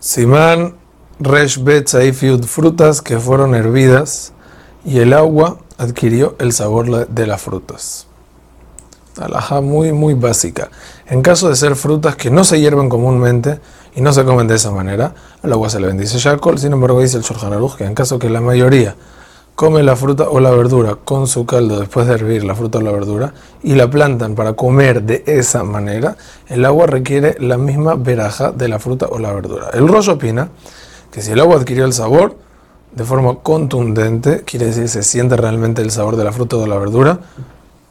Simán Resh Bet Saifiud, frutas que fueron hervidas y el agua adquirió el sabor de las frutas. Alajá muy, muy básica. En caso de ser frutas que no se hierven comúnmente y no se comen de esa manera, al agua se le bendice Shakol. Sin embargo, dice el Shulchan que en caso que la mayoría come la fruta o la verdura con su caldo después de hervir la fruta o la verdura y la plantan para comer de esa manera, el agua requiere la misma veraja de la fruta o la verdura. El rollo opina que si el agua adquirió el sabor de forma contundente, quiere decir se siente realmente el sabor de la fruta o de la verdura,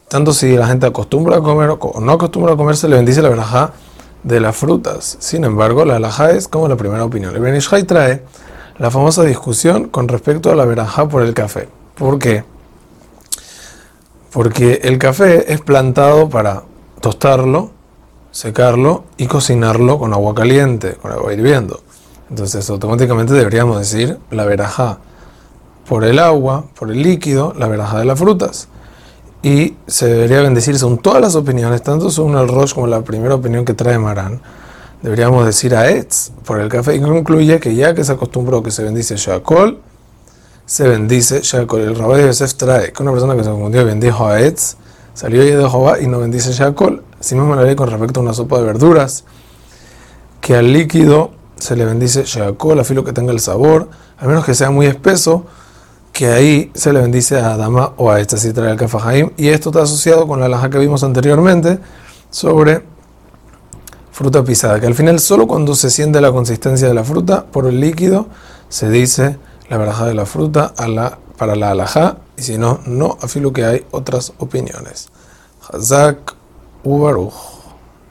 tanto si la gente acostumbra a comer o no acostumbra a comer, se le bendice la verajá de las frutas. Sin embargo, la alajá es como la primera opinión. El Benishai trae la famosa discusión con respecto a la verajá por el café. ¿Por qué? Porque el café es plantado para tostarlo, secarlo y cocinarlo con agua caliente, con agua hirviendo. Entonces automáticamente deberíamos decir la verajá por el agua, por el líquido, la verajá de las frutas. Y se debería bendecir según todas las opiniones, tanto según el Rosh como la primera opinión que trae Marán. Deberíamos decir a Etz por el café y concluye que ya que se acostumbró que se bendice Shakol, se bendice Shakol. El Rabbi Yosef trae que una persona que se confundió y bendijo a Etz, salió de Jehová y no bendice Shakol. Así mismo la ley con respecto a una sopa de verduras, que al líquido se le bendice Shakol, a filo que tenga el sabor, a menos que sea muy espeso, que ahí se le bendice a Adama o a esta citra del Kafahaim. Y esto está asociado con la laja que vimos anteriormente sobre fruta pisada, que al final solo cuando se siente la consistencia de la fruta por el líquido se dice la baraja de la fruta para la alajá, y si no, no, afilo que hay otras opiniones. Hazak Ubaruch.